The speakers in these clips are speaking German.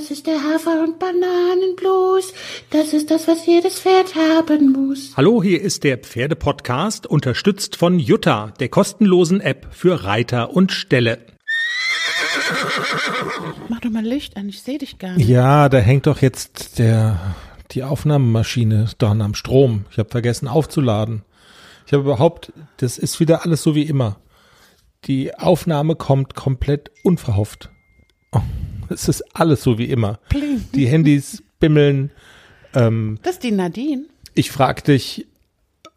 Das ist der Hafer- und Bananenblues. Das ist das, was jedes Pferd haben muss. Hallo, hier ist der Pferdepodcast, unterstützt von Jutta, der kostenlosen App für Reiter und Ställe. Mach doch mal Licht an, ich sehe dich gar nicht. Ja, da hängt doch jetzt der die Aufnahmemaschine dran am Strom. Ich habe vergessen aufzuladen. Ich habe überhaupt, das ist wieder alles so wie immer. Die Aufnahme kommt komplett unverhofft. Oh, es ist alles so wie immer. Pling. Die Handys bimmeln. Ähm, Das ist die Nadine. ich frag dich,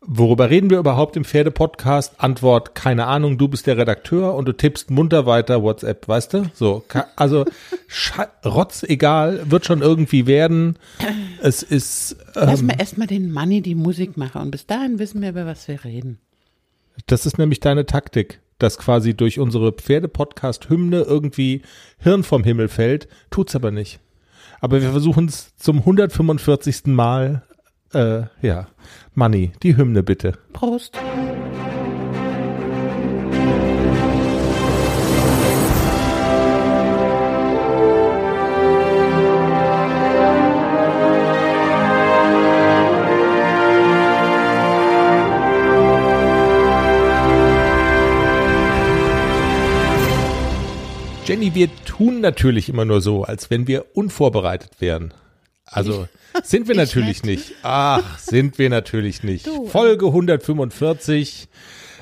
worüber reden wir überhaupt im Pferdepodcast? Antwort, keine Ahnung, du bist der Redakteur und du tippst munter weiter WhatsApp, weißt du? So, also Rotz egal, wird schon irgendwie werden. Es ist, Lass ähm, mal erstmal den Manni die Musik machen und bis dahin wissen wir, über was wir reden. das ist nämlich deine Taktik, dass quasi durch unsere Pferdepodcast-Hymne irgendwie Hirn vom Himmel fällt, tut's aber nicht. Aber wir versuchen es zum 145. Mal, äh, ja, Manni, die Hymne bitte. Prost. Jenny, wir tun natürlich immer nur so, als wenn wir unvorbereitet wären. Also sind wir Ich natürlich nicht. nicht. Ach, sind wir natürlich nicht. Du, äh. Folge 145,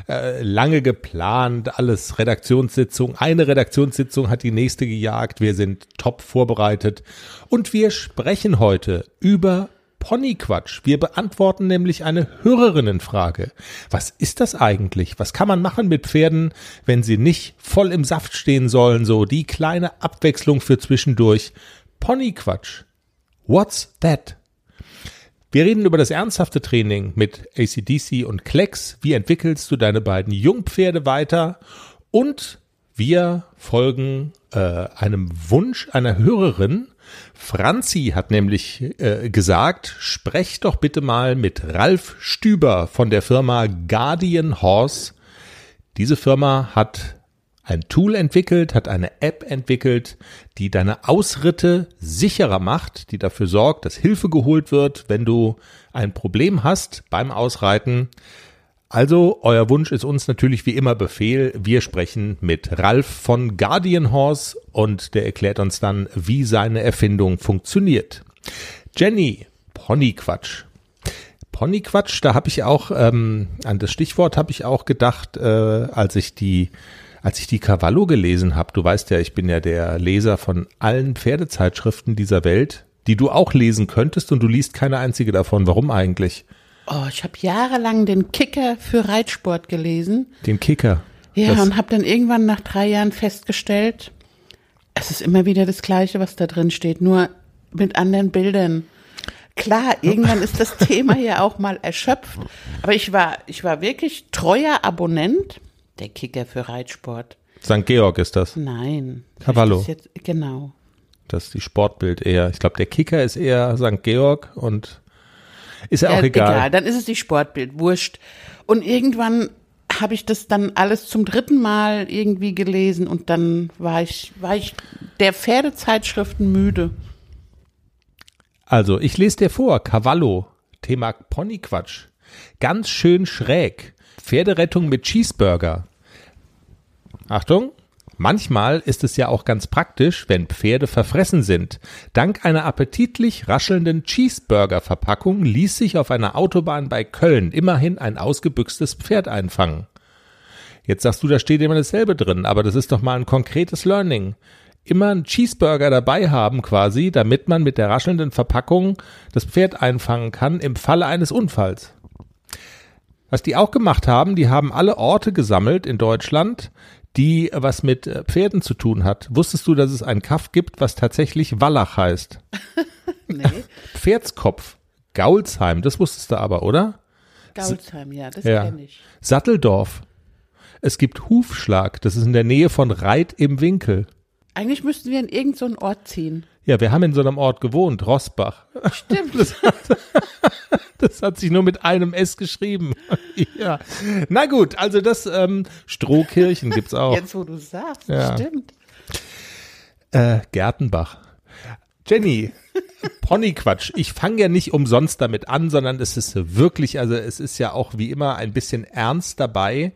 äh, lange geplant, alles Redaktionssitzung. Eine Redaktionssitzung hat die nächste gejagt. Wir sind top vorbereitet und wir sprechen heute über Ponyquatsch. Wir beantworten nämlich eine Hörerinnenfrage. Was ist das eigentlich? Was kann man machen mit Pferden, wenn sie nicht voll im Saft stehen sollen? So die kleine Abwechslung für zwischendurch. Ponyquatsch. What's that? Wir reden über das ernsthafte Training mit ACDC und Klecks. Wie entwickelst du deine beiden Jungpferde weiter? Und wir folgen äh, einem Wunsch einer Hörerin. Franzi hat nämlich äh, gesagt, sprecht doch bitte mal mit Ralf Stüber von der Firma Guardian Horse. Diese Firma hat ein Tool entwickelt, hat eine App entwickelt, die deine Ausritte sicherer macht, die dafür sorgt, dass Hilfe geholt wird, wenn du ein Problem hast beim Ausreiten. Also, euer Wunsch ist uns natürlich wie immer Befehl. Wir sprechen mit Ralf von Guardian Horse und der erklärt uns dann, wie seine Erfindung funktioniert. Jenny, Ponyquatsch. Ponyquatsch, da habe ich auch, ähm, an das Stichwort habe ich auch gedacht, äh, als ich die, als ich die Cavallo gelesen habe. Du weißt ja, ich bin ja der Leser von allen Pferdezeitschriften dieser Welt, die du auch lesen könntest und du liest keine einzige davon. Warum eigentlich? Oh, ich habe jahrelang den Kicker für Reitsport gelesen. Den Kicker. Ja, Das- und habe dann irgendwann nach drei Jahren festgestellt, es ist immer wieder das Gleiche, was da drin steht, nur mit anderen Bildern. Klar, irgendwann ist das Thema ja auch mal erschöpft. Aber ich war, ich war wirklich treuer Abonnent. Der Kicker für Reitsport. St. Georg ist das. Nein. Cavallo. Das ist Jetzt, genau. Das ist die Sportbild eher. Ich glaube, der Kicker ist eher St. Georg und ist ja auch Ja, egal. Dann ist es die Sportbild, wurscht. Und irgendwann habe ich das dann alles zum dritten Mal irgendwie gelesen und dann war ich, war ich der Pferdezeitschriften müde. Also, ich lese dir vor, Cavallo, Thema Ponyquatsch. Ganz schön schräg. Pferderettung mit Cheeseburger. Achtung. Manchmal ist es ja auch ganz praktisch, wenn Pferde verfressen sind. Dank einer appetitlich raschelnden Cheeseburger-Verpackung ließ sich auf einer Autobahn bei Köln immerhin ein ausgebüxtes Pferd einfangen. Jetzt sagst du, da steht immer dasselbe drin, aber das ist doch mal ein konkretes Learning. Immer einen Cheeseburger dabei haben quasi, damit man mit der raschelnden Verpackung das Pferd einfangen kann im Falle eines Unfalls. Was die auch gemacht haben, die haben alle Orte gesammelt in Deutschland, die was mit äh, Pferden zu tun hat. Wusstest du, dass es ein Kaff gibt, was tatsächlich Wallach heißt? Nee, Pferdskopf, Gaulsheim, das wusstest du aber, oder? Gaulsheim, ja, das Ja. kenne ich. Satteldorf. Es gibt Hufschlag, das ist in der Nähe von Reit im Winkel. Eigentlich müssten wir in irgendeinen Ort ziehen. Ja, wir haben in so einem Ort gewohnt, Rossbach. Stimmt. Das hat sich nur mit einem S geschrieben. ja. Na gut, also das ähm, Strohkirchen gibt's auch. Jetzt, wo du sagst, Ja. stimmt. Äh, Gertenbach. Jenny, Ponyquatsch. Ich fange ja nicht umsonst damit an, sondern es ist wirklich, also es ist ja auch wie immer ein bisschen ernst dabei,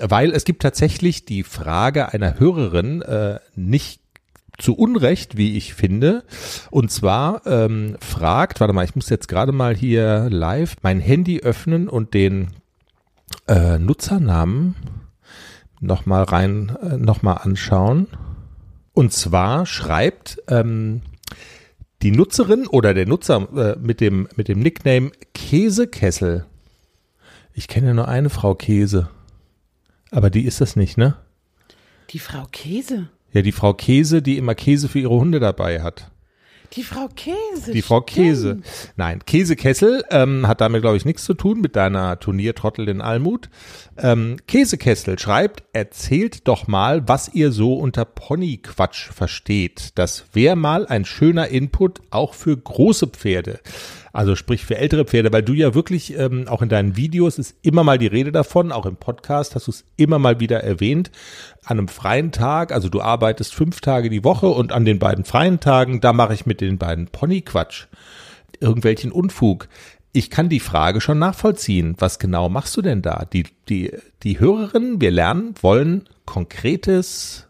weil es gibt tatsächlich die Frage einer Hörerin, äh, nicht zu Unrecht, wie ich finde. Und zwar ähm, fragt, warte mal, ich muss jetzt gerade mal hier live mein Handy öffnen und den äh, Nutzernamen nochmal rein, äh, nochmal anschauen. Und zwar schreibt ähm, die Nutzerin oder der Nutzer äh, mit dem mit dem Nickname Käsekessel. Ich kenne nur eine Frau Käse, aber die ist das nicht, ne? Die Frau Käse. Ja, die Frau Käse, die immer Käse für ihre Hunde dabei hat. Die Frau Käse. Die Frau Käse. stimmt. Nein, Käsekessel ähm, hat damit, glaube ich, nichts zu tun mit deiner Turniertrottel in Almut. Ähm, Käsekessel schreibt, erzählt doch mal, was ihr so unter Ponyquatsch versteht. Das wäre mal ein schöner Input auch für große Pferde. Also sprich für ältere Pferde, weil du ja wirklich ähm, auch in deinen Videos ist immer mal die Rede davon, auch im Podcast hast du es immer mal wieder erwähnt. An einem freien Tag, also du arbeitest fünf Tage die Woche und an den beiden freien Tagen, da mache ich mit den beiden Ponyquatsch irgendwelchen Unfug. Ich kann die Frage schon nachvollziehen. Was genau machst du denn da? Die, die, die Hörerinnen, wir lernen, wollen konkretes,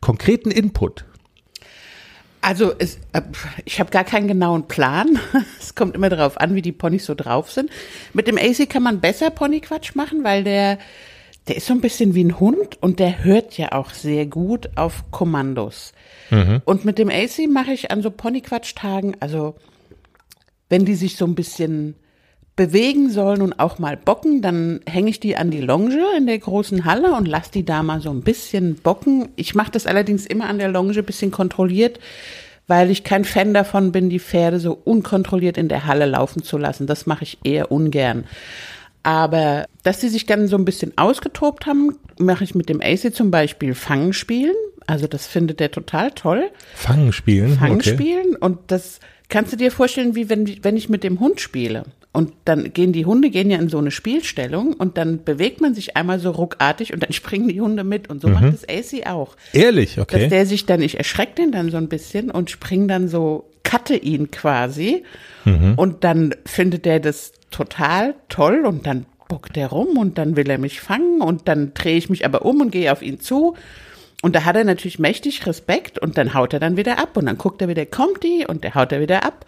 konkreten Input. Also es, äh, ich habe gar keinen genauen Plan. Es kommt immer darauf an, wie die Ponys so drauf sind. Mit dem AC kann man besser Ponyquatsch machen, weil der, der ist so ein bisschen wie ein Hund und der hört ja auch sehr gut auf Kommandos. Und mit dem AC mache ich an so Ponyquatsch-Tagen, also wenn die sich so ein bisschen bewegen sollen und auch mal bocken, dann hänge ich die an die Longe in der großen Halle und lasse die da mal so ein bisschen bocken. Ich mache das allerdings immer an der Longe ein bisschen kontrolliert, weil ich kein Fan davon bin, die Pferde so unkontrolliert in der Halle laufen zu lassen. Das mache ich eher ungern. Aber dass sie sich dann so ein bisschen ausgetobt haben, mache ich mit dem AC zum Beispiel Fangen spielen. Also das findet er total toll. Fangen spielen. Fangen okay. spielen und das kannst du dir vorstellen, wie wenn, wenn ich mit dem Hund spiele. Und dann gehen die Hunde gehen ja in so eine Spielstellung und dann bewegt man sich einmal so ruckartig und dann springen die Hunde mit und so macht das AC auch. Ehrlich, Dass okay. der sich dann, ich erschrecke den dann so ein bisschen und spring dann so, cutte ihn quasi. Und dann findet der das total toll und dann bockt er rum und dann will er mich fangen und dann drehe ich mich aber um und gehe auf ihn zu. Und da hat er natürlich mächtig Respekt und dann haut er dann wieder ab und dann guckt er wieder, kommt die und der haut er wieder ab.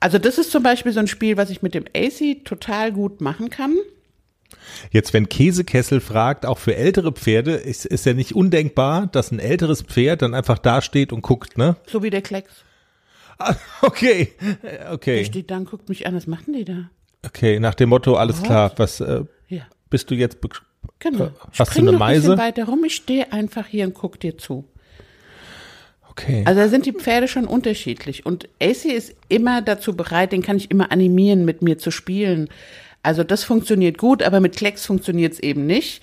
Also das ist zum Beispiel so ein Spiel, was ich mit dem AC total gut machen kann. Jetzt, wenn Käsekessel fragt, auch für ältere Pferde, ist, ist ja nicht undenkbar, dass ein älteres Pferd dann einfach dasteht und guckt, ne? So wie der Klecks. Ah, Okay, Der okay, steht da und guckt mich an, was machen die da? okay, nach dem Motto, alles What? klar, was äh, Ja, bist du jetzt? Genau. Hast du Spring eine noch ein Meise? weiter rum, ich stehe einfach hier und guck dir zu. Okay. Also da sind die Pferde schon unterschiedlich. Und AC ist immer dazu bereit, den kann ich immer animieren, mit mir zu spielen. Also das funktioniert gut, aber mit Klecks funktioniert es eben nicht.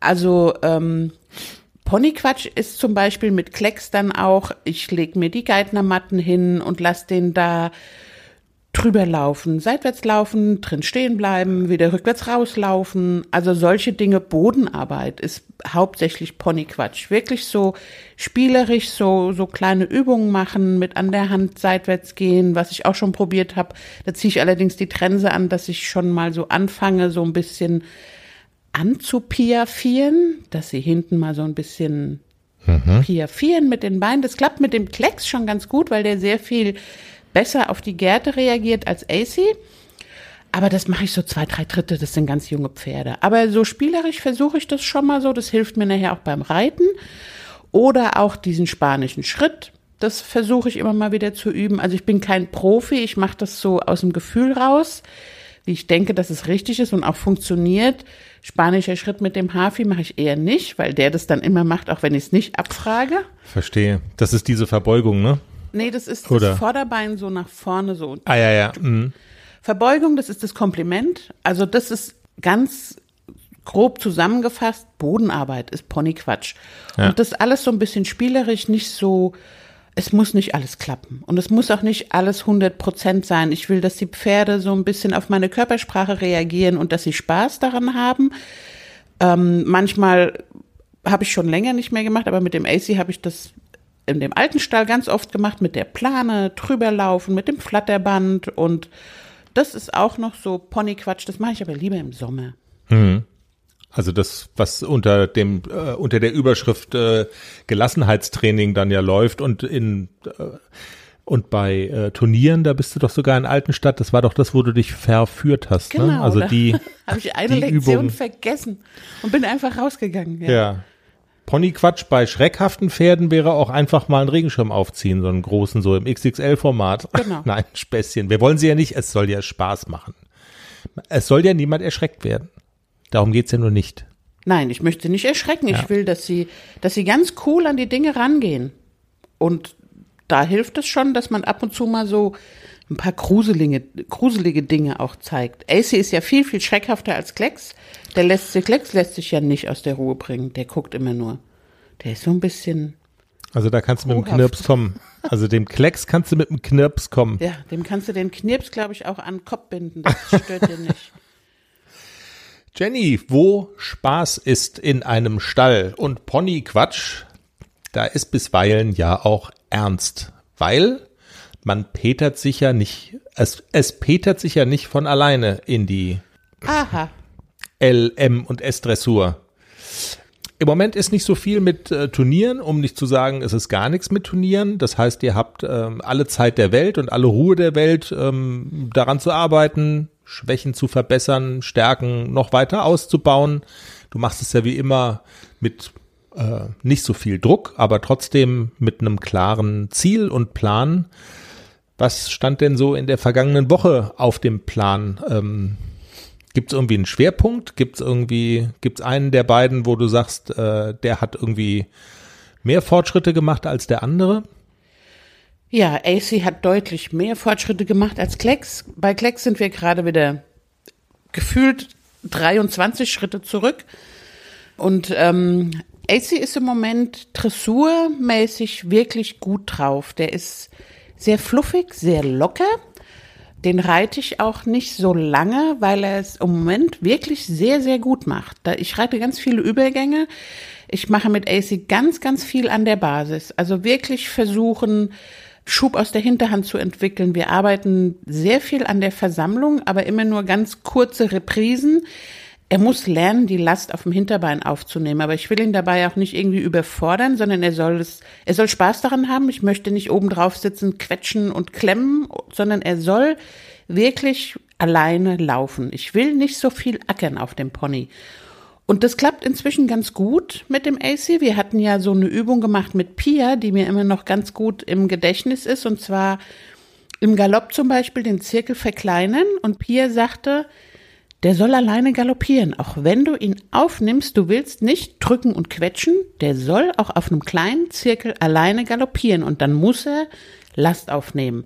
Also ähm, Ponyquatsch ist zum Beispiel mit Klecks dann auch, ich leg mir die Geithnermatten hin und lass den da drüber laufen, seitwärts laufen, drin stehen bleiben, wieder rückwärts rauslaufen. Also solche Dinge, Bodenarbeit ist hauptsächlich Ponyquatsch. Wirklich so spielerisch, so, so kleine Übungen machen, mit an der Hand seitwärts gehen, was ich auch schon probiert habe. Da ziehe ich allerdings die Trense an, dass ich schon mal so anfange, so ein bisschen anzupiafieren, dass sie hinten mal so ein bisschen piafieren mit den Beinen. Das klappt mit dem Klecks schon ganz gut, weil der sehr viel besser auf die Gärte reagiert als AC. Aber das mache ich so zwei, drei Dritte, das sind ganz junge Pferde. Aber so spielerisch versuche ich das schon mal so. Das hilft mir nachher auch beim Reiten. Oder auch diesen spanischen Schritt. Das versuche ich immer mal wieder zu üben. Also ich bin kein Profi, ich mache das so aus dem Gefühl raus, wie ich denke, dass es richtig ist und auch funktioniert. Spanischer Schritt mit dem Hafi mache ich eher nicht, weil der das dann immer macht, auch wenn ich es nicht abfrage. Verstehe. Das ist diese Verbeugung, ne? Nee, das ist Oder? das Vorderbein so nach vorne so. Ah ja, ja. Mhm. Verbeugung, das ist das Kompliment. Also das ist ganz grob zusammengefasst, Bodenarbeit ist Ponyquatsch. Ja. Und das alles so ein bisschen spielerisch, nicht so, es muss nicht alles klappen. Und es muss auch nicht alles 100 Prozent sein. Ich will, dass die Pferde so ein bisschen auf meine Körpersprache reagieren und dass sie Spaß daran haben. Ähm, manchmal habe ich schon länger nicht mehr gemacht, aber mit dem AC habe ich das in dem alten Stall ganz oft gemacht mit der Plane, drüber laufen, mit dem Flatterband und das ist auch noch so Ponyquatsch, das mache ich aber lieber im Sommer. Also das, was unter dem äh, unter der Überschrift äh, Gelassenheitstraining dann ja läuft und in äh, und bei äh, Turnieren, da bist du doch sogar in Altenstadt, das war doch das, wo du dich verführt hast. Genau, ne? Also die, habe ich eine Lektion Übung. vergessen und bin einfach rausgegangen. Ja. Ponyquatsch bei schreckhaften Pferden wäre auch einfach mal einen Regenschirm aufziehen, so einen großen, so im XXL-Format. Genau. Nein, Späßchen. Wir wollen sie ja nicht, es soll ja Spaß machen. Es soll ja niemand erschreckt werden. Darum geht's ja nur nicht. Nein, ich möchte nicht erschrecken. Ja. Ich will, dass sie, dass sie ganz cool an die Dinge rangehen. Und da hilft es schon, dass man ab und zu mal so ein paar gruselige, gruselige Dinge auch zeigt. AC ist ja viel, viel schreckhafter als Klecks. Der lässt sich, Klecks lässt sich ja nicht aus der Ruhe bringen. Der guckt immer nur. Der ist so ein bisschen, Also da kannst du mit dem. Knirps kommen. Also dem Klecks kannst du mit dem Knirps kommen. ja, dem kannst du den Knirps, glaube ich, auch an den Kopf binden. Das stört den nicht. Jenny, wo Spaß ist in einem Stall und Ponyquatsch, da ist bisweilen ja auch ernst, weil man petert sich ja nicht, es, es petert sich ja nicht von alleine in die Aha. L, M und S-Dressur. Im Moment ist nicht so viel mit äh, Turnieren, um nicht zu sagen, es ist gar nichts mit Turnieren. Das heißt, ihr habt ähm, alle Zeit der Welt und alle Ruhe der Welt, ähm, daran zu arbeiten, Schwächen zu verbessern, Stärken noch weiter auszubauen. Du machst es ja wie immer mit äh, nicht so viel Druck, aber trotzdem mit einem klaren Ziel und Plan. Was stand denn so in der vergangenen Woche auf dem Plan? Ähm, Gibt es irgendwie einen Schwerpunkt? Gibt es irgendwie, gibt es einen der beiden, wo du sagst, äh, der hat irgendwie mehr Fortschritte gemacht als der andere? Ja, AC hat deutlich mehr Fortschritte gemacht als Klecks. Bei Klecks sind wir gerade wieder gefühlt 23 Schritte zurück. Und ähm, AC ist im Moment dressurmäßig wirklich gut drauf. Der ist sehr fluffig, sehr locker. Den reite ich auch nicht so lange, weil er es im Moment wirklich sehr, sehr gut macht. Ich reite ganz viele Übergänge. Ich mache mit AC ganz, ganz viel an der Basis. Also wirklich versuchen, Schub aus der Hinterhand zu entwickeln. Wir arbeiten sehr viel an der Versammlung, aber immer nur ganz kurze Reprisen. Er muss lernen, die Last auf dem Hinterbein aufzunehmen. Aber ich will ihn dabei auch nicht irgendwie überfordern, sondern er soll es, er soll Spaß daran haben. Ich möchte nicht oben drauf sitzen, quetschen und klemmen, sondern er soll wirklich alleine laufen. Ich will nicht so viel ackern auf dem Pony. Und das klappt inzwischen ganz gut mit dem AC. Wir hatten ja so eine Übung gemacht mit Pia, die mir immer noch ganz gut im Gedächtnis ist. Und zwar im Galopp zum Beispiel den Zirkel verkleinern. Und Pia sagte, der soll alleine galoppieren. Auch wenn du ihn aufnimmst, du willst nicht drücken und quetschen. Der soll auch auf einem kleinen Zirkel alleine galoppieren. Und dann muss er Last aufnehmen.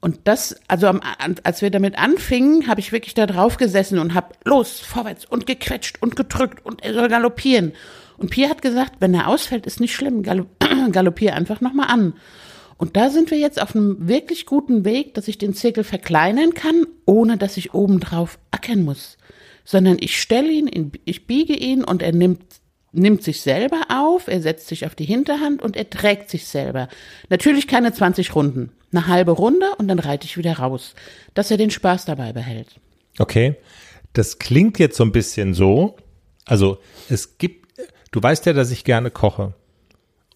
Und das, also am, als wir damit anfingen, habe ich wirklich da drauf gesessen und habe los, vorwärts und gequetscht und gedrückt und er soll galoppieren. Und Pia hat gesagt, wenn er ausfällt, ist nicht schlimm, galop galoppier einfach nochmal an. Und da sind wir jetzt auf einem wirklich guten Weg, dass ich den Zirkel verkleinern kann, ohne dass ich obendrauf ackern muss. Sondern ich stelle ihn, ich biege ihn und er nimmt nimmt sich selber auf, er setzt sich auf die Hinterhand und er trägt sich selber. Natürlich keine 20 Runden, eine halbe Runde und dann reite ich wieder raus, dass er den Spaß dabei behält. Okay. Das klingt jetzt so ein bisschen so. Also es gibt, du weißt ja, dass ich gerne koche.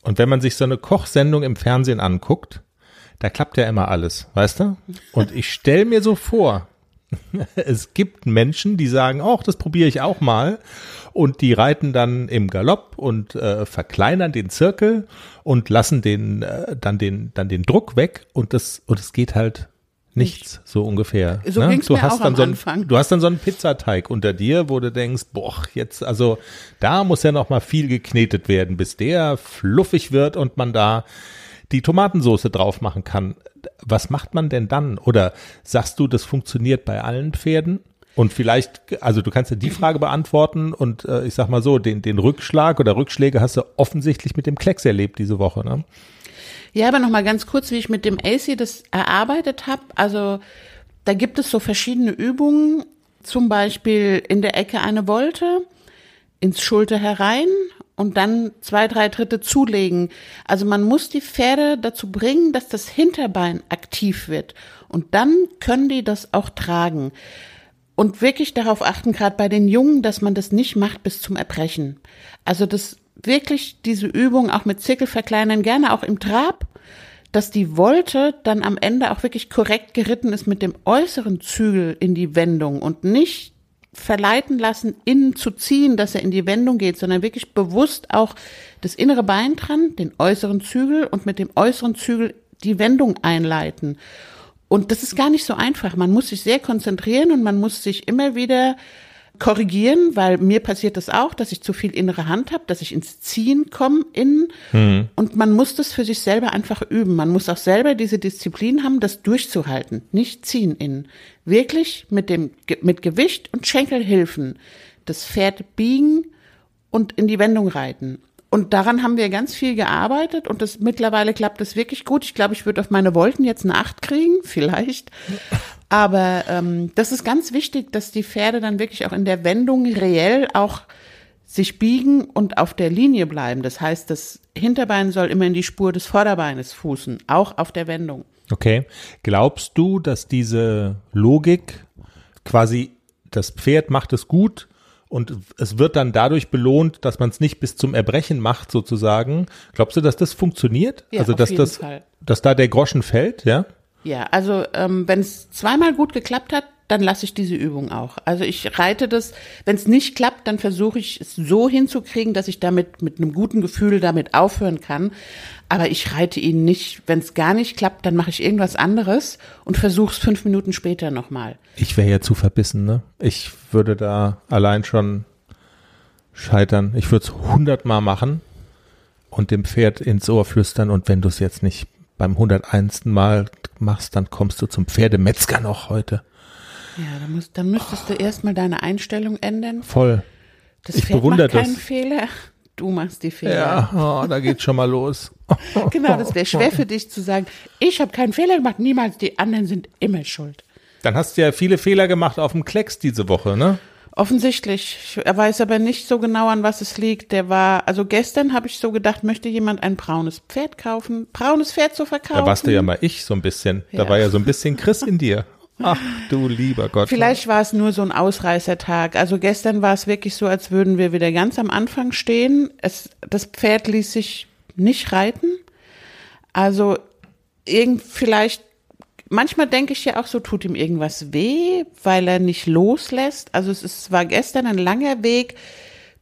Und wenn man sich so eine Kochsendung im Fernsehen anguckt, da klappt ja immer alles, weißt du? Und ich stell mir so vor, es gibt Menschen, die sagen, auch das probiere ich auch mal. Und die reiten dann im Galopp und äh, verkleinern den Zirkel und lassen den äh, dann den dann den Druck weg und das und es geht halt nichts so ungefähr. So ne? du hast auch dann am so einen, Anfang. Du hast dann so einen Pizzateig unter dir, wo du denkst, boah, jetzt also da muss ja noch mal viel geknetet werden, bis der fluffig wird und man da die Tomatensauce drauf machen kann. Was macht man denn dann? Oder sagst du, das funktioniert bei allen Pferden? Und vielleicht, also du kannst ja die Frage beantworten und äh, ich sag mal so, den, den Rückschlag oder Rückschläge hast du offensichtlich mit dem Klecks erlebt diese Woche, ne? Ja, aber noch mal ganz kurz, wie ich mit dem AC das erarbeitet habe. Also da gibt es so verschiedene Übungen, zum Beispiel in der Ecke eine Wolte, ins Schulter herein und dann zwei, drei Drittel zulegen. Also man muss die Pferde dazu bringen, dass das Hinterbein aktiv wird. Und dann können die das auch tragen. Und wirklich darauf achten, gerade bei den Jungen, dass man das nicht macht bis zum Erbrechen. Also das wirklich diese Übung auch mit Zickel verkleinern, gerne auch im Trab, dass die Wolte dann am Ende auch wirklich korrekt geritten ist mit dem äußeren Zügel in die Wendung und nicht verleiten lassen, innen zu ziehen, dass er in die Wendung geht, sondern wirklich bewusst auch das innere Bein dran, den äußeren Zügel und mit dem äußeren Zügel die Wendung einleiten. Und das ist gar nicht so einfach. Man muss sich sehr konzentrieren und man muss sich immer wieder korrigieren, weil mir passiert das auch, dass ich zu viel innere Hand habe, dass ich ins Ziehen komme innen. Mhm. Und man muss das für sich selber einfach üben. Man muss auch selber diese Disziplin haben, das durchzuhalten, nicht ziehen innen. Wirklich mit dem mit Gewicht und Schenkelhilfen das Pferd biegen und in die Wendung reiten. Und daran haben wir ganz viel gearbeitet und das mittlerweile klappt es wirklich gut. Ich glaube, ich würde auf meine Wolken jetzt eine Acht kriegen, vielleicht. Aber ähm, das ist ganz wichtig, dass die Pferde dann wirklich auch in der Wendung reell auch sich biegen und auf der Linie bleiben. Das heißt, das Hinterbein soll immer in die Spur des Vorderbeines fußen, auch auf der Wendung. Okay. Glaubst du, dass diese Logik quasi das Pferd macht es gut, und es wird dann dadurch belohnt, dass man es nicht bis zum Erbrechen macht, sozusagen. Glaubst du, dass das funktioniert? Ja, also, dass das, Fall. dass da der Groschen fällt, ja? Ja, also ähm, wenn es zweimal gut geklappt hat, dann lasse ich diese Übung auch. Also ich reite das, wenn es nicht klappt, dann versuche ich es so hinzukriegen, dass ich damit mit einem guten Gefühl damit aufhören kann. Aber ich reite ihn nicht, wenn es gar nicht klappt, dann mache ich irgendwas anderes und versuche es fünf Minuten später nochmal. Ich wäre ja zu verbissen, ne? Ich würde da allein schon scheitern. Ich würde es hundertmal machen und dem Pferd ins Ohr flüstern und wenn du es jetzt nicht beim 101. Mal machst, dann kommst du zum Pferdemetzger noch heute. Ja, dann, musst, dann müsstest oh. du erstmal deine Einstellung ändern. Voll. Das ich Pferd bewundere macht keinen das. Fehler. Du machst die Fehler. Ja, oh, da geht's schon mal los. genau, das wäre schwer für dich zu sagen, ich habe keinen Fehler gemacht, niemals, die anderen sind immer schuld. Dann hast du ja viele Fehler gemacht auf dem Klecks diese Woche, ne? Offensichtlich. Er weiß aber nicht so genau, an was es liegt. Der war, also gestern habe ich so gedacht, möchte jemand ein braunes Pferd kaufen? Braunes Pferd zu verkaufen? Da warst du ja mal ich so ein bisschen. Ja. Da war ja so ein bisschen Chris in dir. Ach du lieber Gott. Vielleicht war es nur so ein Ausreißertag. Also gestern war es wirklich so, als würden wir wieder ganz am Anfang stehen. Es, das Pferd ließ sich nicht reiten. Also irgend vielleicht manchmal denke ich ja auch so, tut ihm irgendwas weh, weil er nicht loslässt. Also es ist, war gestern ein langer Weg,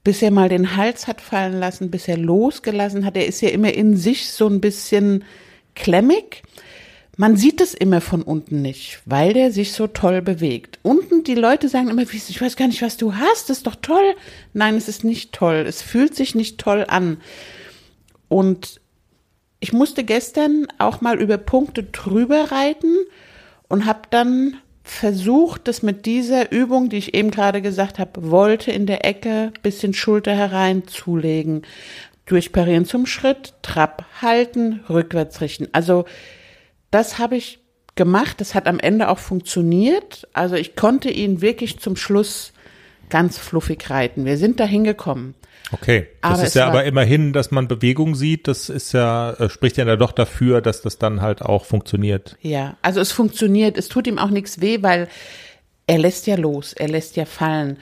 bis er mal den Hals hat fallen lassen, bis er losgelassen hat. Er ist ja immer in sich so ein bisschen klemmig. Man sieht es immer von unten nicht, weil der sich so toll bewegt. Unten, die Leute sagen immer, ich weiß gar nicht, was du hast, das ist doch toll. Nein, es ist nicht toll. Es fühlt sich nicht toll an. Und ich musste gestern auch mal über Punkte drüber reiten und habe dann versucht, das mit dieser Übung, die ich eben gerade gesagt habe, wollte in der Ecke bisschen Schulter hereinzulegen. Durchparieren zum Schritt, Trab halten, rückwärts richten. Also das habe ich gemacht. Das hat am Ende auch funktioniert. Also ich konnte ihn wirklich zum Schluss ganz fluffig reiten. Wir sind da hingekommen. Okay, das aber ist ja aber immerhin, dass man Bewegung sieht, das ist ja, äh, spricht ja doch dafür, dass das dann halt auch funktioniert. Ja, also es funktioniert, es tut ihm auch nichts weh, weil er lässt ja los, er lässt ja fallen.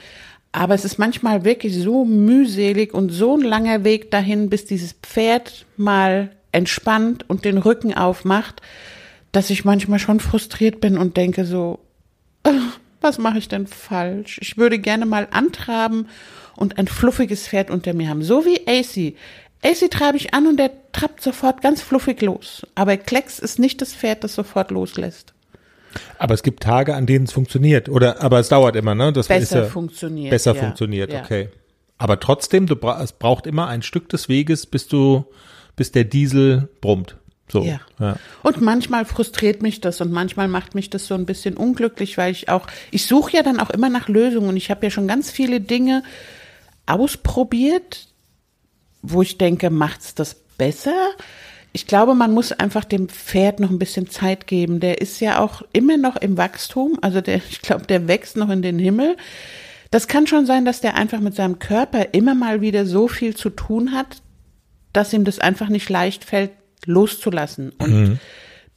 Aber es ist manchmal wirklich so mühselig und so ein langer Weg dahin, bis dieses Pferd mal entspannt und den Rücken aufmacht, dass ich manchmal schon frustriert bin und denke so, was mache ich denn falsch? Ich würde gerne mal antraben und ein fluffiges Pferd unter mir haben. So wie AC. AC treibe ich an und der trappt sofort ganz fluffig los. Aber Klecks ist nicht das Pferd, das sofort loslässt. Aber es gibt Tage, an denen es funktioniert. Oder, aber es dauert immer, ne? Das besser ja funktioniert. Besser ja. funktioniert, ja. okay. Aber trotzdem, du es braucht immer ein Stück des Weges, bis du, bis der Diesel brummt. So, ja. ja. Und manchmal frustriert mich das und manchmal macht mich das so ein bisschen unglücklich, weil ich auch, ich suche ja dann auch immer nach Lösungen und ich habe ja schon ganz viele Dinge ausprobiert, wo ich denke, macht's das besser? Ich glaube, man muss einfach dem Pferd noch ein bisschen Zeit geben. Der ist ja auch immer noch im Wachstum, also der, ich glaube, der wächst noch in den Himmel. Das kann schon sein, dass der einfach mit seinem Körper immer mal wieder so viel zu tun hat, dass ihm das einfach nicht leicht fällt, loszulassen und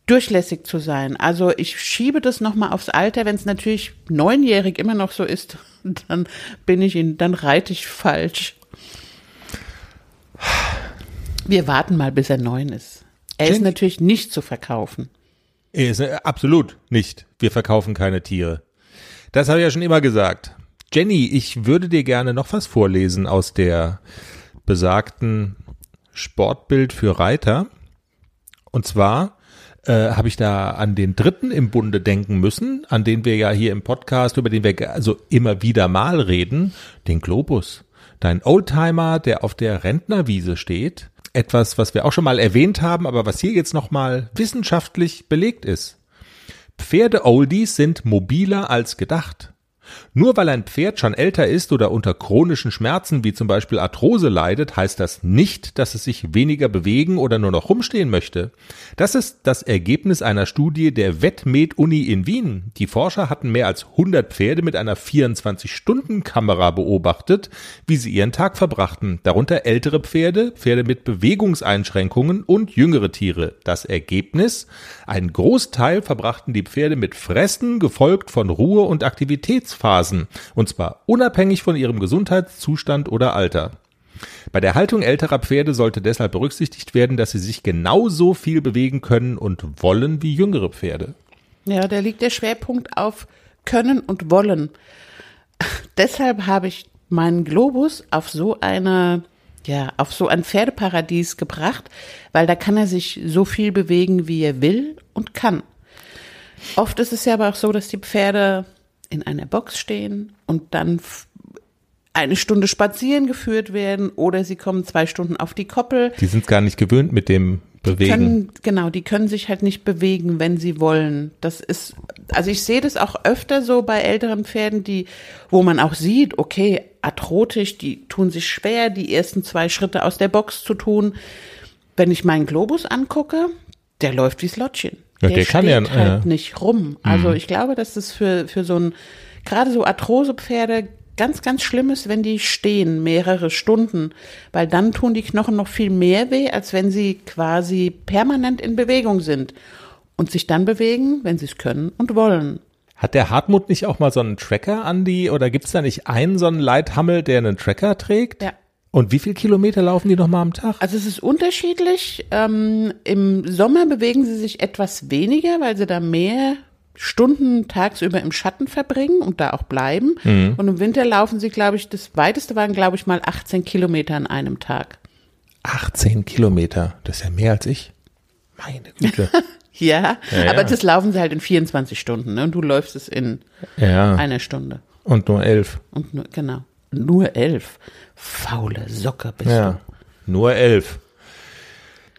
durchlässig zu sein. Also ich schiebe das nochmal aufs Alter, wenn es natürlich neunjährig immer noch so ist, dann bin ich ihn, dann reite ich falsch. Wir warten mal, bis er neun ist. Er ist Jenny- natürlich nicht zu verkaufen. Ist, äh, absolut nicht. Wir verkaufen keine Tiere. Das habe ich ja schon immer gesagt. Jenny, ich würde dir gerne noch was vorlesen aus der besagten Sportbild für Reiter. Und zwar äh, habe ich da an den dritten im Bunde denken müssen, an den wir ja hier im Podcast, über den wir also immer wieder mal reden, den Globus. Dein Oldtimer, der auf der Rentnerwiese steht. Etwas, was wir auch schon mal erwähnt haben, aber was hier jetzt nochmal wissenschaftlich belegt ist. Pferde-Oldies sind mobiler als gedacht. Nur weil ein Pferd schon älter ist oder unter chronischen Schmerzen wie zum Beispiel Arthrose leidet, heißt das nicht, dass es sich weniger bewegen oder nur noch rumstehen möchte. Das ist das Ergebnis einer Studie der VetMed-Uni in Wien. Die Forscher hatten mehr als 100 Pferde mit einer 24-Stunden-Kamera beobachtet, wie sie ihren Tag verbrachten. Darunter ältere Pferde, Pferde mit Bewegungseinschränkungen und jüngere Tiere. Das Ergebnis? Ein Großteil verbrachten die Pferde mit Fressen, gefolgt von Ruhe- und Aktivitätsphasen. Und zwar unabhängig von ihrem Gesundheitszustand oder Alter. Bei der Haltung älterer Pferde sollte deshalb berücksichtigt werden, dass sie sich genauso viel bewegen können und wollen wie jüngere Pferde. Ja, da liegt der Schwerpunkt auf Können und Wollen. Deshalb habe ich meinen Globus auf so eine, ja, auf so ein Pferdeparadies gebracht, weil da kann er sich so viel bewegen, wie er will und kann. Oft ist es ja aber auch so, dass die Pferde in einer Box stehen und dann eine Stunde spazieren geführt werden oder sie kommen zwei Stunden auf die Koppel Die sind gar nicht gewöhnt mit dem Bewegen. können, genau, die können sich halt nicht bewegen, wenn sie wollen. Das ist, also ich sehe das auch öfter so bei älteren Pferden, die, wo man auch sieht, okay, arthrotisch, die tun sich schwer, die ersten zwei Schritte aus der Box zu tun. Wenn ich meinen Globus angucke, der läuft wie Slottchen. Ja, der kann steht ja, halt ja. Mhm. nicht rum. Also ich glaube, dass das für, für so ein, gerade so Arthrosepferde ganz, ganz schlimm ist, wenn die stehen mehrere Stunden, weil dann tun die Knochen noch viel mehr weh, als wenn sie quasi permanent in Bewegung sind und sich dann bewegen, wenn sie es können und wollen. Hat der Hartmut nicht auch mal so einen Tracker an die, oder gibt's da nicht einen so einen Leithammel, der einen Tracker trägt? Ja. Und wie viel Kilometer laufen die noch mal am Tag? Also es ist unterschiedlich. Ähm, Im Sommer bewegen sie sich etwas weniger, weil sie da mehr Stunden tagsüber im Schatten verbringen und da auch bleiben. Und im Winter laufen sie, glaube ich, das weiteste waren, glaube ich, mal 18 Kilometer an einem Tag. 18 Kilometer. Das ist ja mehr als ich. Meine Güte. Ja, Ja, ja. aber das laufen sie halt in 24 Stunden, ne? Und du läufst es in ja. einer Stunde. Und nur elf. Und nur, genau. Nur elf. Faule Socke bist Ja. Nur elf.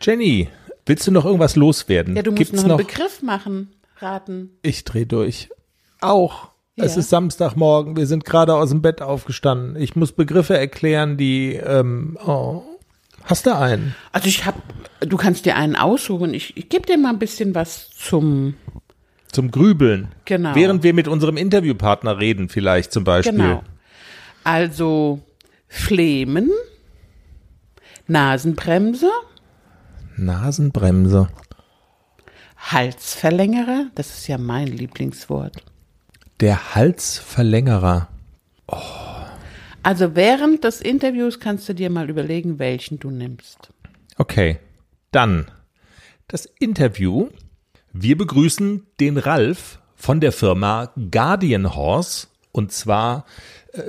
Jenny, willst du noch irgendwas loswerden? du. Ja, du musst Gibt's noch einen Begriff machen, raten. Ich dreh durch. Auch. Es Ja. ist Samstagmorgen. Wir sind gerade aus dem Bett aufgestanden. Ich muss Begriffe erklären, die. Ähm, oh. Hast du einen? Also ich hab, du kannst dir einen aussuchen. Ich, ich gebe dir mal ein bisschen was zum, Zum Grübeln. Genau. Während wir mit unserem Interviewpartner reden, vielleicht zum Beispiel. genau. Also Flemen, Nasenbremse, Nasenbremse. Halsverlängerer, das ist ja mein Lieblingswort. Der Halsverlängerer. Also während des Interviews kannst du dir mal überlegen, welchen du nimmst. Okay. Dann das Interview. Wir begrüßen den Ralf von der Firma Guardian Horse. Und zwar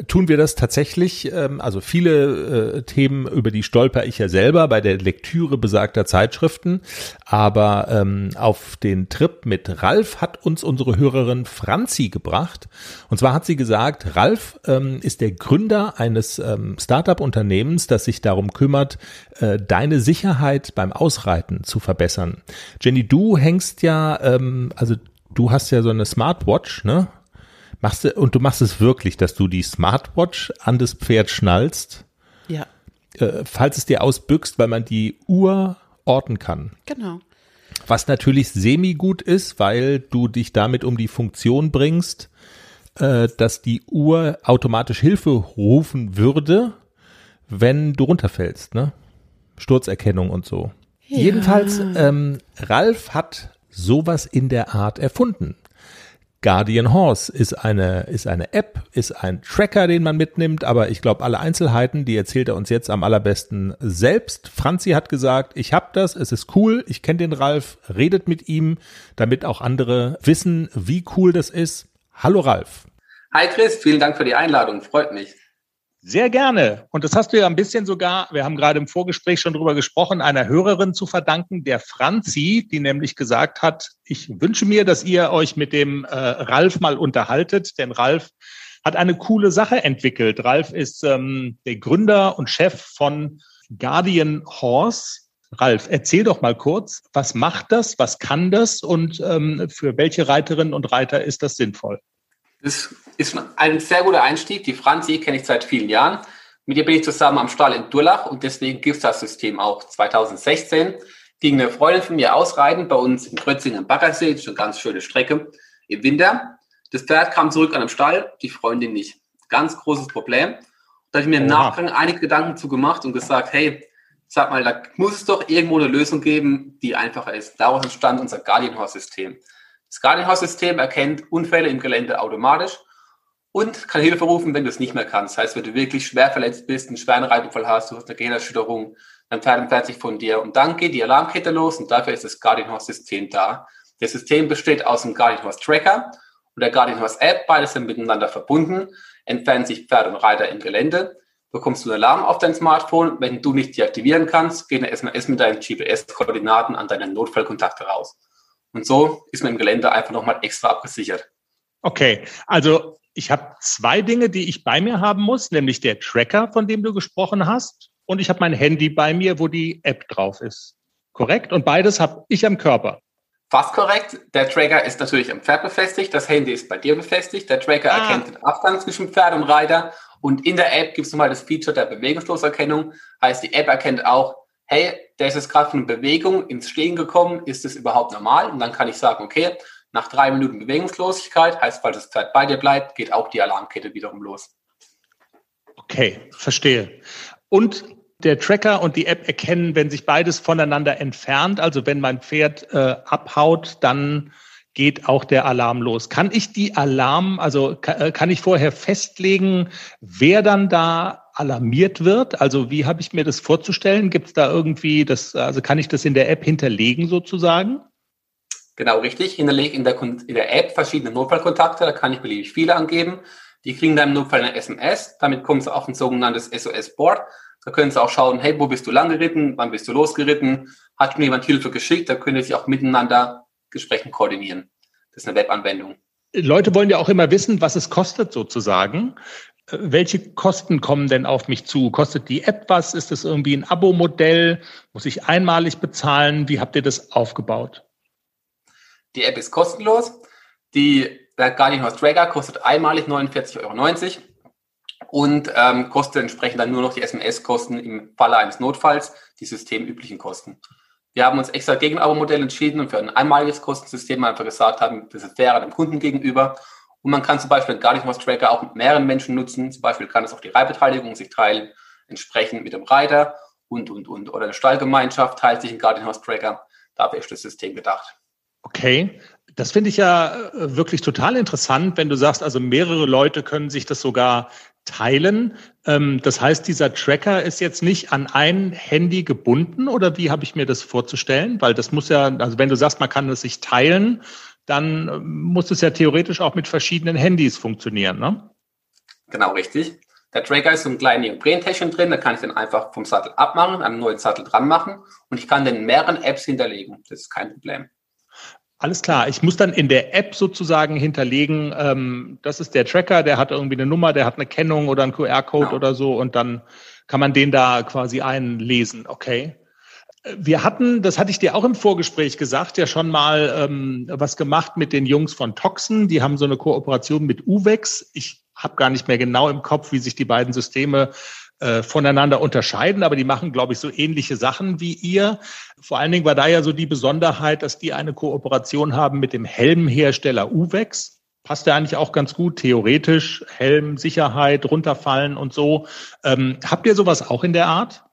tun wir das tatsächlich, ähm, also viele äh, Themen, über die stolper ich ja selber bei der Lektüre besagter Zeitschriften. Aber ähm, auf den Trip mit Ralf hat uns unsere Hörerin Franzi gebracht. Und zwar hat sie gesagt, Ralf ähm, ist der Gründer eines ähm, Startup-Unternehmens, das sich darum kümmert, äh, deine Sicherheit beim Ausreiten zu verbessern. Jenny, du hängst ja, ähm, also du hast ja so eine Smartwatch, ne? Machst du, und du machst es wirklich, dass du die Smartwatch an das Pferd schnallst, Ja, äh, falls es dir ausbüchst, weil man die Uhr orten kann. genau. Was natürlich semi-gut ist, weil du dich damit um die Funktion bringst, äh, dass die Uhr automatisch Hilfe rufen würde, wenn du runterfällst, ne? Sturzerkennung und so. Ja. Jedenfalls, ähm, Ralf hat sowas in der Art erfunden. Guardian Horse ist eine, ist eine App, ist ein Tracker, den man mitnimmt, aber ich glaube, alle Einzelheiten, die erzählt er uns jetzt am allerbesten selbst. Franzi hat gesagt, ich habe das, es ist cool, ich kenne den Ralf, redet mit ihm, damit auch andere wissen, wie cool das ist. Hallo Ralf. Hi Chris, vielen Dank für die Einladung, freut mich. Sehr gerne. Und das hast du ja ein bisschen sogar, wir haben gerade im Vorgespräch schon drüber gesprochen, einer Hörerin zu verdanken, der Franzi, die nämlich gesagt hat, ich wünsche mir, dass ihr euch mit dem äh, Ralf mal unterhaltet, denn Ralf hat eine coole Sache entwickelt. Ralf ist ähm, der Gründer und Chef von Guardian Horse. Ralf, erzähl doch mal kurz, was macht das, was kann das und ähm, für welche Reiterinnen und Reiter ist das sinnvoll? Das ist ein sehr guter Einstieg. Die Franzi kenne ich seit vielen Jahren. Mit ihr bin ich zusammen am Stall in Durlach und deswegen gibt es das System auch. 2016 ging eine Freundin von mir ausreiten bei uns in Grötzing am Baggersee. Das ist eine ganz schöne Strecke im Winter. Das Pferd kam zurück an den Stall, die Freundin nicht. Ganz großes Problem. Da habe ich mir im Nachgang einige Gedanken zu gemacht und gesagt, hey, sag mal, da muss es doch irgendwo eine Lösung geben, die einfacher ist. Daraus entstand unser Guardian Horse System. Das Guardian-System erkennt Unfälle im Gelände automatisch und kann Hilfe rufen, wenn du es nicht mehr kannst. Das heißt, wenn du wirklich schwer verletzt bist, einen schweren Reitunfall hast, du hast eine Gehirnerschütterung, dann fährt sich von dir und dann geht die Alarmkette los und dafür ist das Guardian Horse System da. Das System besteht aus dem Guardian Horse Tracker und der Guardian Horse App, beide sind miteinander verbunden, entfernen sich Pferd und Reiter im Gelände, bekommst du einen Alarm auf dein Smartphone, wenn du nicht deaktivieren kannst, geht eine SMS mit deinen GPS-Koordinaten an deine Notfallkontakte raus. Und so ist man im Gelände einfach nochmal extra abgesichert. Okay, also ich habe zwei Dinge, die ich bei mir haben muss, nämlich der Tracker, von dem du gesprochen hast, und ich habe mein Handy bei mir, wo die App drauf ist. Korrekt? Und beides habe ich am Körper. Fast korrekt. Der Tracker ist natürlich am Pferd befestigt, das Handy ist bei dir befestigt. Der Tracker ah. erkennt den Abstand zwischen Pferd und Reiter. Und in der App gibt es nochmal das Feature der Bewegungsloserkennung. Heißt, die App erkennt auch, hey, der ist jetzt gerade von Bewegung ins Stehen gekommen, ist das überhaupt normal? Und dann kann ich sagen, okay, nach drei Minuten Bewegungslosigkeit, heißt, weil das Pferd bei dir bleibt, geht auch die Alarmkette wiederum los. Okay, verstehe. Und der Tracker und die App erkennen, wenn sich beides voneinander entfernt, also wenn mein Pferd äh, abhaut, dann geht auch der Alarm los. Kann ich die Alarm, also äh, kann ich vorher festlegen, wer dann da alarmiert wird? Also wie habe ich mir das vorzustellen? Gibt es da irgendwie das, also kann ich das in der App hinterlegen sozusagen? Genau, richtig. Hinterlege in der, in der App verschiedene Notfallkontakte, da kann ich beliebig viele angeben. Die kriegen dann im Notfall eine SMS, damit kommen sie auf ein sogenanntes SOS-Board. Da können sie auch schauen, hey, wo bist du lang geritten, wann bist du losgeritten, hat mir jemand Hilfe geschickt, da können sie auch miteinander Gesprächen koordinieren. Das ist eine Webanwendung. Leute wollen ja auch immer wissen, was es kostet sozusagen. Welche Kosten kommen denn auf mich zu? Kostet die App was? Ist das irgendwie ein Abo-Modell? Muss ich einmalig bezahlen? Wie habt ihr das aufgebaut? Die App ist kostenlos. Die der Guardian Horse Tracker kostet einmalig 49,90 Euro und ähm, kostet entsprechend dann nur noch die SMS-Kosten im Falle eines Notfalls, die systemüblichen Kosten. Wir haben uns extra gegen Abo-Modell entschieden und für ein einmaliges Kostensystem einfach gesagt haben, das ist fairer dem Kunden gegenüber und man kann zum Beispiel den Guardian Horse Tracker auch mit mehreren Menschen nutzen. Zum Beispiel kann es auch die Reitbeteiligung sich teilen, entsprechend mit dem Reiter und, und, und. Oder eine Stallgemeinschaft teilt sich einen Guardian Horse Tracker. Dafür ist das System gedacht. Okay. Das finde ich ja äh, wirklich total interessant, wenn du sagst, also mehrere Leute können sich das sogar teilen. Ähm, das heißt, dieser Tracker ist jetzt nicht an ein Handy gebunden oder wie habe ich mir das vorzustellen? Weil das muss ja, also wenn du sagst, man kann es sich teilen, dann äh, muss es ja theoretisch auch mit verschiedenen Handys funktionieren, ne? Genau, richtig. Der Tracker ist so ein kleines Neoprentäschchen drin, da kann ich den einfach vom Sattel abmachen, einen neuen Sattel dran machen und ich kann den in mehreren Apps hinterlegen. Das ist kein Problem. Alles klar. Ich muss dann in der App sozusagen hinterlegen, ähm, das ist der Tracker, der hat irgendwie eine Nummer, der hat eine Kennung oder einen QR-Code genau. oder so und dann kann man den da quasi einlesen. Okay. Wir hatten, das hatte ich dir auch im Vorgespräch gesagt, ja schon mal ähm, was gemacht mit den Jungs von Toxen. Die haben so eine Kooperation mit Uvex. Ich habe gar nicht mehr genau im Kopf, wie sich die beiden Systeme äh, voneinander unterscheiden, aber die machen, glaube ich, so ähnliche Sachen wie ihr. Vor allen Dingen war da ja so die Besonderheit, dass die eine Kooperation haben mit dem Helmhersteller Uvex. passt ja eigentlich auch ganz gut, theoretisch, Helm, Sicherheit, runterfallen und so. Ähm, habt ihr sowas auch in der Art?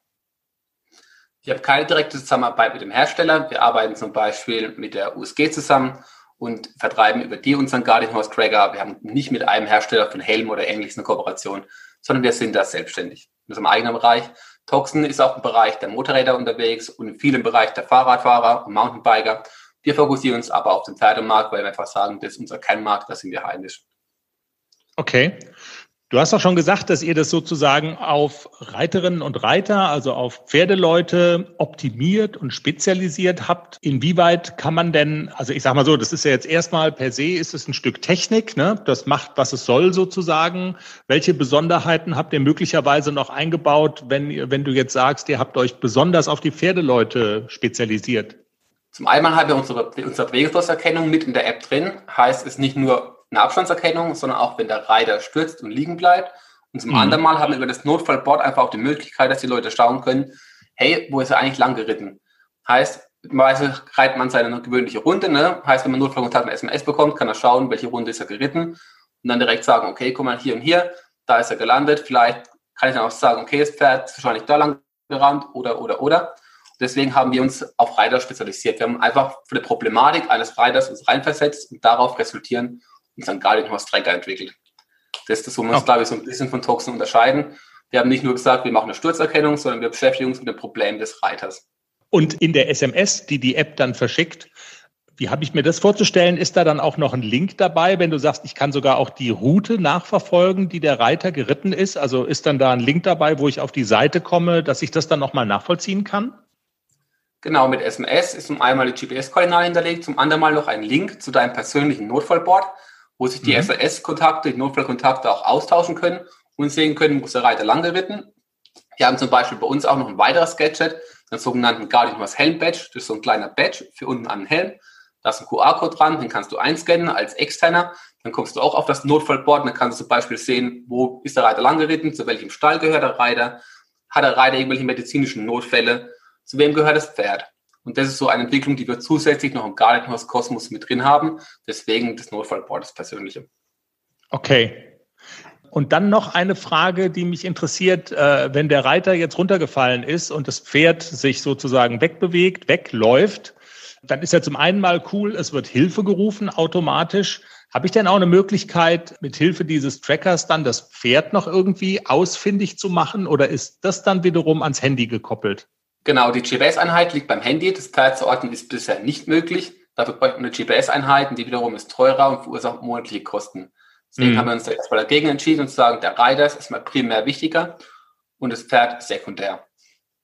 Ich habe keine direkte Zusammenarbeit mit dem Hersteller. Wir arbeiten zum Beispiel mit der USG zusammen und vertreiben über die unseren Guardian Horse Tracker. Wir haben nicht mit einem Hersteller von Helm oder ähnliches eine Kooperation, sondern wir sind da selbstständig. In unserem eigenen Bereich. Toxen ist auch im Bereich der Motorräder unterwegs und in vielen Bereich der Fahrradfahrer und Mountainbiker. Wir fokussieren uns aber auf den Pferdemarkt, weil wir einfach sagen, das ist unser Kernmarkt, da sind wir heimisch. Okay. Du hast auch schon gesagt, dass ihr das sozusagen auf Reiterinnen und Reiter, also auf Pferdeleute optimiert und spezialisiert habt. Inwieweit kann man denn, also ich sag mal so, das ist ja jetzt erstmal per se ist es ein Stück Technik, ne? Das macht, was es soll sozusagen. Welche Besonderheiten habt ihr möglicherweise noch eingebaut, wenn, wenn du jetzt sagst, ihr habt euch besonders auf die Pferdeleute spezialisiert? Zum einen haben wir unsere, unsere Bewegungserkennung mit in der App drin. Heißt es nicht nur eine Abstandserkennung, sondern auch wenn der Reiter stürzt und liegen bleibt. Und zum mhm. anderen Mal haben wir über das Notfallboard einfach auch die Möglichkeit, dass die Leute schauen können, hey, wo ist er eigentlich lang geritten? Heißt, Meistens reitet man seine gewöhnliche Runde, ne? Heißt, wenn man Notfallkontakt eine SMS bekommt, kann er schauen, welche Runde ist er geritten und dann direkt sagen, okay, guck mal hier und hier, da ist er gelandet. Vielleicht kann ich dann auch sagen, okay, das Pferd ist wahrscheinlich da lang gerannt oder, oder, oder. Deswegen haben wir uns auf Reiter spezialisiert. Wir haben einfach für die Problematik eines Reiters uns reinversetzt und darauf resultieren unseren Guardian Horse Tracker entwickelt. Das ist das, wo wir uns, okay. glaube ich, so ein bisschen von Toxen unterscheiden. Wir haben nicht nur gesagt, wir machen eine Sturzerkennung, sondern wir beschäftigen uns mit dem Problem des Reiters. Und in der SMS, die die App dann verschickt, wie habe ich mir das vorzustellen? Ist da dann auch noch ein Link dabei, wenn du sagst, ich kann sogar auch die Route nachverfolgen, die der Reiter geritten ist? Also ist dann da ein Link dabei, wo ich auf die Seite komme, dass ich das dann nochmal nachvollziehen kann? Genau, mit SMS ist zum einen die GPS-Koordinate hinterlegt, zum anderen mal noch ein Link zu deinem persönlichen Notfallboard wo sich die mhm. SAS-Kontakte, die Notfallkontakte auch austauschen können und sehen können, wo ist der Reiter lang geritten. Wir haben zum Beispiel bei uns auch noch ein weiteres Gadget, den sogenannten Guardian Helm Badge. Das ist so ein kleiner Badge für unten an den Helm. Da ist ein QR-Code dran, den kannst du einscannen als externer. Dann kommst du auch auf das Notfallboard und dann kannst du zum Beispiel sehen, wo ist der Reiter lang geritten, zu welchem Stall gehört der Reiter, hat der Reiter irgendwelche medizinischen Notfälle, zu wem gehört das Pferd. Und das ist so eine Entwicklung, die wir zusätzlich noch im Guardian Kosmos mit drin haben. Deswegen das Notfallboard, das Persönliche. Okay. Und dann noch eine Frage, die mich interessiert, äh, wenn der Reiter jetzt runtergefallen ist und das Pferd sich sozusagen wegbewegt, wegläuft, dann ist ja zum einen mal cool, es wird Hilfe gerufen automatisch. Habe ich denn auch eine Möglichkeit, mit Hilfe dieses Trackers dann das Pferd noch irgendwie ausfindig zu machen oder ist das dann wiederum ans Handy gekoppelt? Genau, die GPS-Einheit liegt beim Handy. Das Pferd zu orten ist bisher nicht möglich. Dafür bräuchte man eine GPS-Einheit, die wiederum ist teurer und verursacht monatliche Kosten. Deswegen mhm. haben wir uns jetzt mal dagegen entschieden und sagen, der Reiter ist erstmal primär wichtiger und das Pferd sekundär.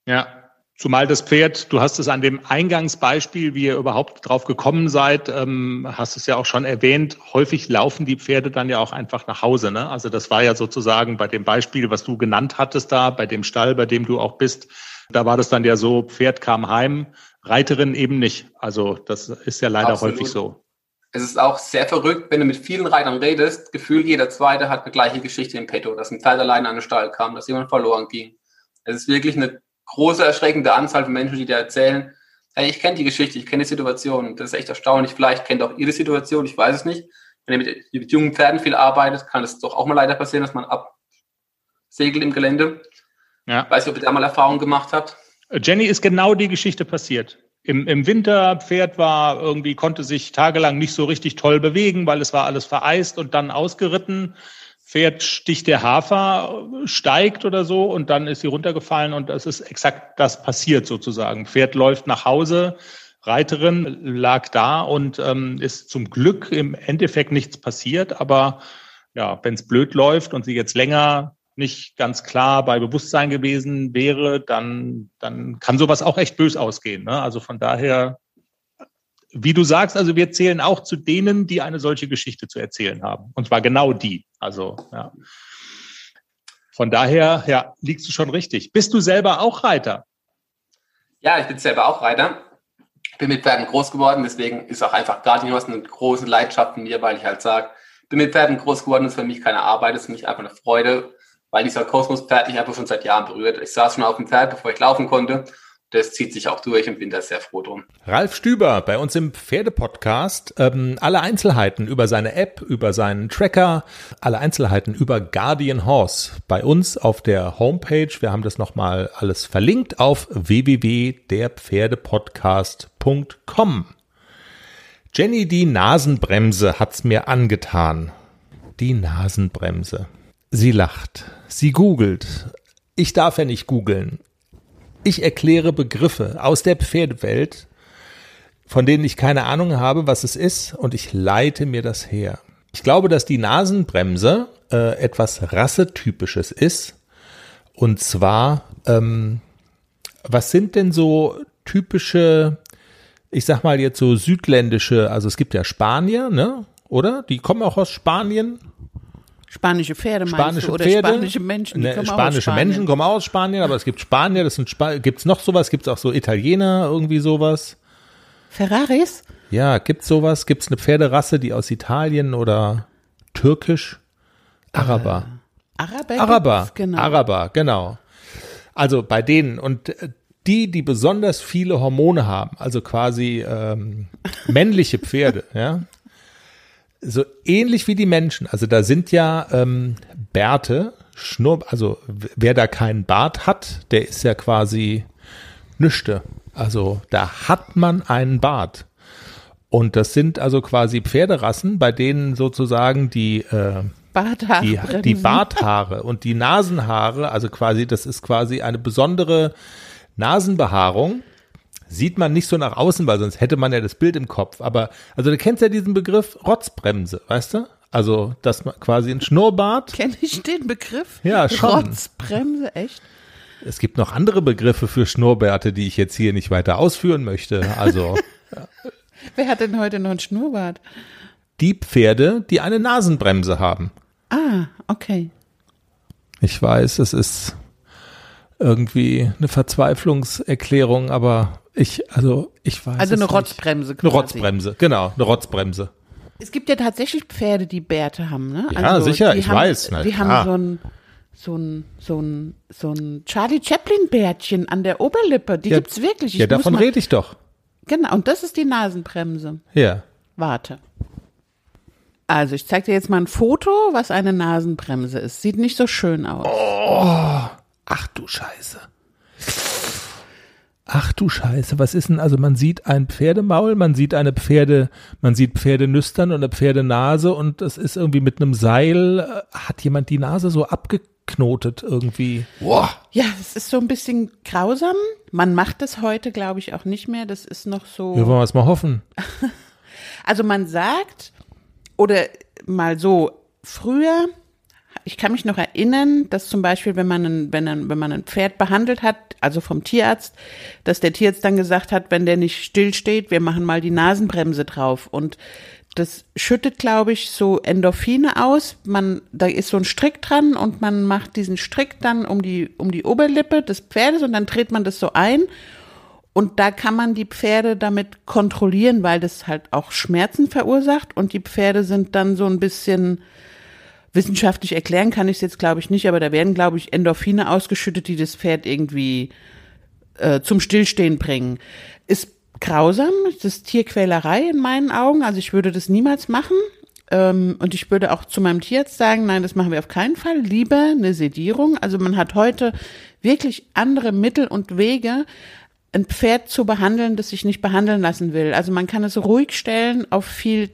Ja, zumal das Pferd, du hast es an dem Eingangsbeispiel, wie ihr überhaupt drauf gekommen seid, ähm, hast es ja auch schon erwähnt, häufig laufen die Pferde dann ja auch einfach nach Hause. Ne? Also das war ja sozusagen bei dem Beispiel, was du genannt hattest da, bei dem Stall, bei dem du auch bist, da war das dann ja so, Pferd kam heim, Reiterin eben nicht. Also das ist ja leider Absolut. häufig so. Es ist auch sehr verrückt, wenn du mit vielen Reitern redest, Gefühl, jeder Zweite hat eine gleiche Geschichte im Petto, dass ein Pferd alleine an den Stall kam, dass jemand verloren ging. Es ist wirklich eine große, erschreckende Anzahl von Menschen, die dir erzählen, hey, ich kenne die Geschichte, ich kenne die Situation. Das ist echt erstaunlich. Vielleicht kennt auch ihr die Situation, ich weiß es nicht. Wenn ihr mit, mit jungen Pferden viel arbeitet, kann es doch auch mal leider passieren, dass man absegelt im Gelände. Ja. Weiß nicht, ob ihr da mal Erfahrung gemacht habt. Jenny ist genau die Geschichte passiert. Im, Im Winter, Pferd war irgendwie, konnte sich tagelang nicht so richtig toll bewegen, weil es war alles vereist und dann ausgeritten. Pferd sticht der Hafer, steigt oder so und dann ist sie runtergefallen und das ist exakt das passiert sozusagen. Pferd läuft nach Hause, Reiterin lag da und ähm, ist zum Glück im Endeffekt nichts passiert, aber ja, wenn es blöd läuft und sie jetzt länger nicht ganz klar bei Bewusstsein gewesen wäre, dann, dann kann sowas auch echt bös ausgehen. Ne? Also von daher, wie du sagst, also wir zählen auch zu denen, die eine solche Geschichte zu erzählen haben. Und zwar genau die. Also, ja. Von daher, ja, liegst du schon richtig. Bist du selber auch Reiter? Ja, ich bin selber auch Reiter. Bin mit Pferden groß geworden, deswegen ist auch einfach Guardian Horse eine große Leidenschaft von mir, weil ich halt sage, bin mit Pferden groß geworden, ist für mich keine Arbeit, ist für mich einfach eine Freude, weil dieser Kosmos-Pferd mich einfach schon seit Jahren berührt. Ich saß schon auf dem Pferd, bevor ich laufen konnte. das zieht sich auch durch und bin da sehr froh drum. Ralf Stüber bei uns im Pferdepodcast. Ähm, alle Einzelheiten über seine App, über seinen Tracker, alle Einzelheiten über Guardian Horse bei uns auf der Homepage. Wir haben das nochmal alles verlinkt auf www.derpferdepodcast.com. Jenny, die Nasenbremse hat's mir angetan. Die Nasenbremse. Sie lacht. Sie googelt. Ich darf ja nicht googeln. Ich erkläre Begriffe aus der Pferdewelt, von denen ich keine Ahnung habe, was es ist, und ich leite mir das her. Ich glaube, dass die Nasenbremse äh, etwas Rassetypisches ist. Und zwar, ähm, was sind denn so typische, ich sag mal jetzt so südländische, also es gibt ja Spanier, ne? Oder? Die kommen auch aus Spanien. Spanische Pferde Spanische du? Oder Pferde. spanische Menschen? Ne, kommen auch aus spanische Spanien. Menschen kommen aus Spanien, aber es gibt Spanier, das sind Spa gibt's noch sowas, gibt's auch so Italiener, irgendwie sowas. Ferraris? Ja, gibt's sowas? Gibt's eine Pferderasse, die aus Italien oder türkisch? Araber. Araber? Araber. gibt's, Genau. Araber, genau. Also bei denen und äh, die, die besonders viele Hormone haben, also quasi ähm, männliche Pferde, ja, so ähnlich wie die Menschen. Also da sind ja ähm, Bärte, Schnurr, also wer da keinen Bart hat, der ist ja quasi nüchte. Also da hat man einen Bart. Und das sind also quasi Pferderassen, bei denen sozusagen die äh, die, die Barthaare und die Nasenhaare, also quasi, das ist quasi eine besondere Nasenbehaarung. Sieht man nicht so nach außen, weil sonst hätte man ja das Bild im Kopf. Aber, also du kennst ja diesen Begriff Rotzbremse, weißt du? Also, dass man quasi ein Schnurrbart. Kenne ich den Begriff? Ja, schon. Rotzbremse, echt? Es gibt noch andere Begriffe für Schnurrbärte, die ich jetzt hier nicht weiter ausführen möchte. Also, Wer hat denn heute noch einen Schnurrbart? die Pferde, die eine Nasenbremse haben. Ah, okay. Ich weiß, es ist irgendwie eine Verzweiflungserklärung, aber ich, also ich weiß. Also eine. Rotzbremse Eine quasi. Rotzbremse, genau, eine Rotzbremse. Es gibt ja tatsächlich Pferde, die Bärte haben, ne? Ja, sicher, die ich haben, weiß, na Die klar. haben so ein, so ein, so ein, so ein Charlie Chaplin Bärtchen an der Oberlippe. Die Ja, gibt's wirklich. Ich ja, davon mal- rede ich doch. Genau, und das ist die Nasenbremse. Ja. Warte. Also, ich zeig dir jetzt mal ein Foto, was eine Nasenbremse ist. Sieht nicht so schön aus. Ach du Scheiße. Ach du Scheiße, was ist denn, also man sieht ein Pferdemaul, man sieht eine Pferde, man sieht Pferdenüstern und eine Pferdenase und das ist irgendwie mit einem Seil, äh, hat jemand die Nase so abgeknotet irgendwie. Boah. Ja, es ist so ein bisschen grausam. Man macht das heute, glaube ich, auch nicht mehr. Das ist noch so. Wir wollen es mal hoffen. Also man sagt, oder mal so, früher, ich kann mich noch erinnern, dass zum Beispiel, wenn man ein, wenn, ein, wenn man ein Pferd behandelt hat, also vom Tierarzt, dass der Tierarzt dann gesagt hat, wenn der nicht stillsteht, wir machen mal die Nasenbremse drauf. Und das schüttet, glaube ich, so Endorphine aus. Man, da ist so ein Strick dran und man macht diesen Strick dann um die, um die Oberlippe des Pferdes und dann dreht man das so ein. Und da kann man die Pferde damit kontrollieren, weil das halt auch Schmerzen verursacht. Und die Pferde sind dann so ein bisschen wissenschaftlich erklären kann ich es jetzt, glaube ich, nicht, aber da werden, glaube ich, Endorphine ausgeschüttet, die das Pferd irgendwie äh, zum Stillstehen bringen. Ist grausam, das ist Tierquälerei in meinen Augen. Also ich würde das niemals machen. Ähm, und ich würde auch zu meinem Tierarzt sagen, nein, das machen wir auf keinen Fall. Lieber eine Sedierung. Also man hat heute wirklich andere Mittel und Wege, ein Pferd zu behandeln, das sich nicht behandeln lassen will. Also man kann es ruhig stellen auf viel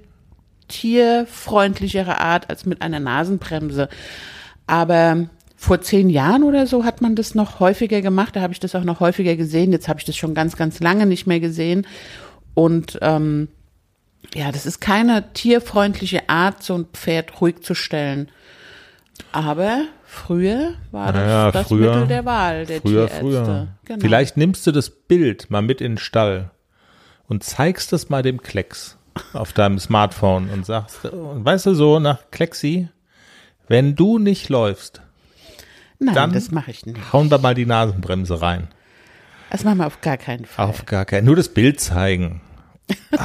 tierfreundlichere Art als mit einer Nasenbremse. Aber vor zehn Jahren oder so hat man das noch häufiger gemacht. Da habe ich das auch noch häufiger gesehen. Jetzt habe ich das schon ganz, ganz lange nicht mehr gesehen. Und ähm, ja, das ist keine tierfreundliche Art, so ein Pferd ruhig zu stellen. Aber früher war das Naja, das früher- Mittel der Wahl der Früher, Tierärzte. früher. Genau. Vielleicht nimmst du das Bild mal mit in den Stall und zeigst es mal dem Klecks auf deinem Smartphone und sagst, und weißt du so, nach Klexi, wenn du nicht läufst, Nein, dann- das mache ich nicht. hauen wir mal die Nasenbremse rein. Das machen wir auf gar keinen Fall. Auf gar keinen, nur das Bild zeigen.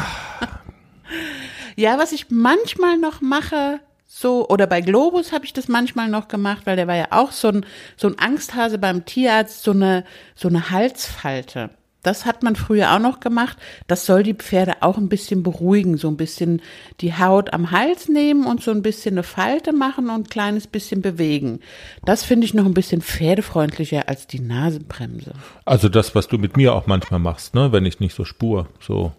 Ja, was ich manchmal noch mache, so, oder bei Globus habe ich das manchmal noch gemacht, weil der war ja auch so ein, so ein Angsthase beim Tierarzt, so eine, so eine Halsfalte. Das hat man früher auch noch gemacht. Das soll die Pferde auch ein bisschen beruhigen, so ein bisschen die Haut am Hals nehmen und so ein bisschen eine Falte machen und ein kleines bisschen bewegen. Das finde ich noch ein bisschen pferdefreundlicher als die Nasenbremse. Also das, was du mit mir auch manchmal machst, ne, wenn ich nicht so spur, so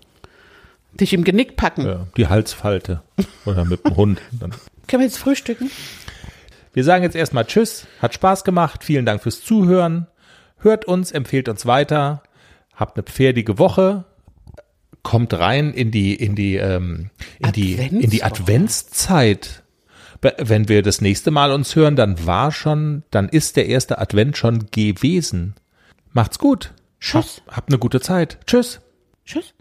Dich im Genick packen. ja, die Halsfalte oder mit dem Hund. Dann. Können wir jetzt frühstücken? Wir sagen jetzt erstmal Tschüss, hat Spaß gemacht, vielen Dank fürs Zuhören. Hört uns, empfehlt uns weiter, habt eine pferdige Woche, kommt rein in die in die ähm, in die in die. Adventszeit. Wenn wir das nächste Mal uns hören, dann war schon, dann ist der erste Advent schon gewesen. Macht's gut. Tschüss. Hab, habt eine gute Zeit. Tschüss. Tschüss.